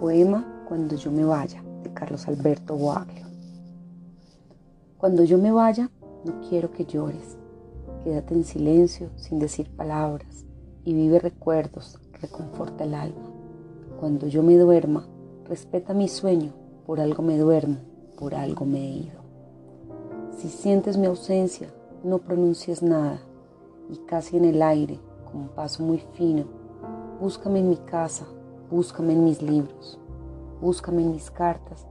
Poema Cuando yo me vaya, de Carlos Alberto Boaglio. Cuando yo me vaya, no quiero que llores. Quédate en silencio, sin decir palabras, y vive recuerdos, reconforta el alma. Cuando yo me duerma, respeta mi sueño, por algo me duermo, por algo me he ido. Si sientes mi ausencia, no pronuncies nada, y casi en el aire, con un paso muy fino, búscame en mi casa, Búscame en mis libros, búscame en mis cartas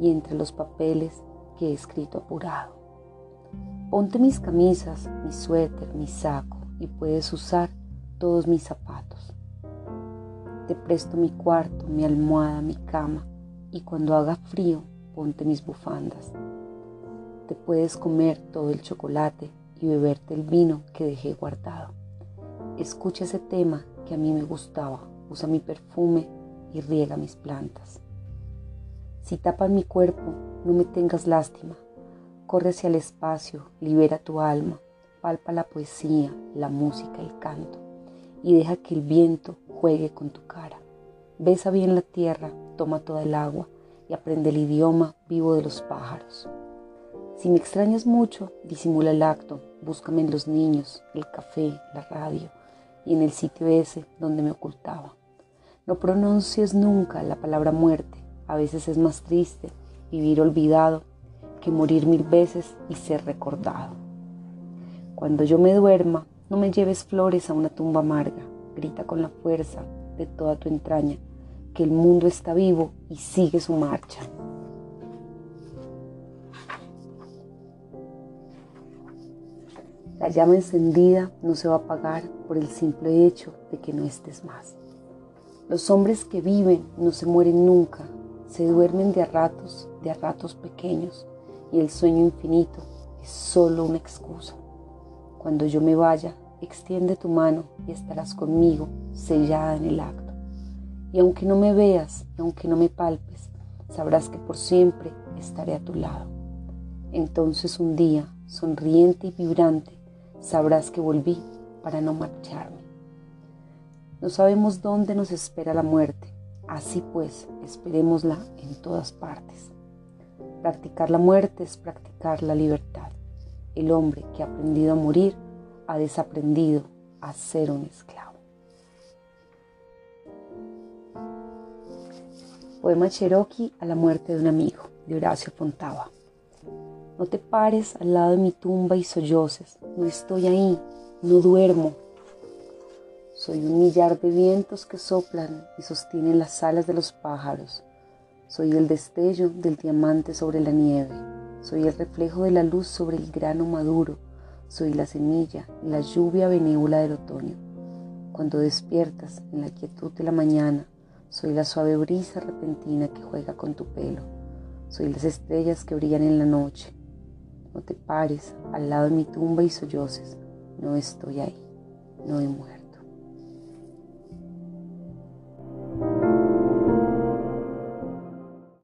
y entre los papeles que he escrito apurado. Ponte mis camisas, mi suéter, mi saco y puedes usar todos mis zapatos. Te presto mi cuarto, mi almohada, mi cama y cuando haga frío ponte mis bufandas. Te puedes comer todo el chocolate y beberte el vino que dejé guardado. Escucha ese tema que a mí me gustaba usa mi perfume y riega mis plantas. Si tapan mi cuerpo, no me tengas lástima. Corre hacia el espacio, libera tu alma, palpa la poesía, la música, el canto, y deja que el viento juegue con tu cara. Besa bien la tierra, toma toda el agua y aprende el idioma vivo de los pájaros. Si me extrañas mucho, disimula el acto, búscame en los niños, el café, la radio, y en el sitio ese donde me ocultaba. No pronuncies nunca la palabra muerte. A veces es más triste vivir olvidado que morir mil veces y ser recordado. Cuando yo me duerma, no me lleves flores a una tumba amarga. Grita con la fuerza de toda tu entraña que el mundo está vivo y sigue su marcha. La llama encendida no se va a apagar por el simple hecho de que no estés más. Los hombres que viven no se mueren nunca, se duermen de a ratos, de a ratos pequeños, y el sueño infinito es solo una excusa. Cuando yo me vaya, extiende tu mano y estarás conmigo, sellada en el acto. Y aunque no me veas, y aunque no me palpes, sabrás que por siempre estaré a tu lado. Entonces un día, sonriente y vibrante, sabrás que volví para no marcharme. No sabemos dónde nos espera la muerte, así pues, esperémosla en todas partes. Practicar la muerte es practicar la libertad. El hombre que ha aprendido a morir ha desaprendido a ser un esclavo. Poema Cherokee a la muerte de un amigo, de Horacio Fontava. No te pares al lado de mi tumba y solloses. No estoy ahí, no duermo. Soy un millar de vientos que soplan y sostienen las alas de los pájaros. Soy el destello del diamante sobre la nieve. Soy el reflejo de la luz sobre el grano maduro. Soy la semilla y la lluvia benévola del otoño. Cuando despiertas en la quietud de la mañana, soy la suave brisa repentina que juega con tu pelo. Soy las estrellas que brillan en la noche. No te pares al lado de mi tumba y solloses. No estoy ahí. No he muerto.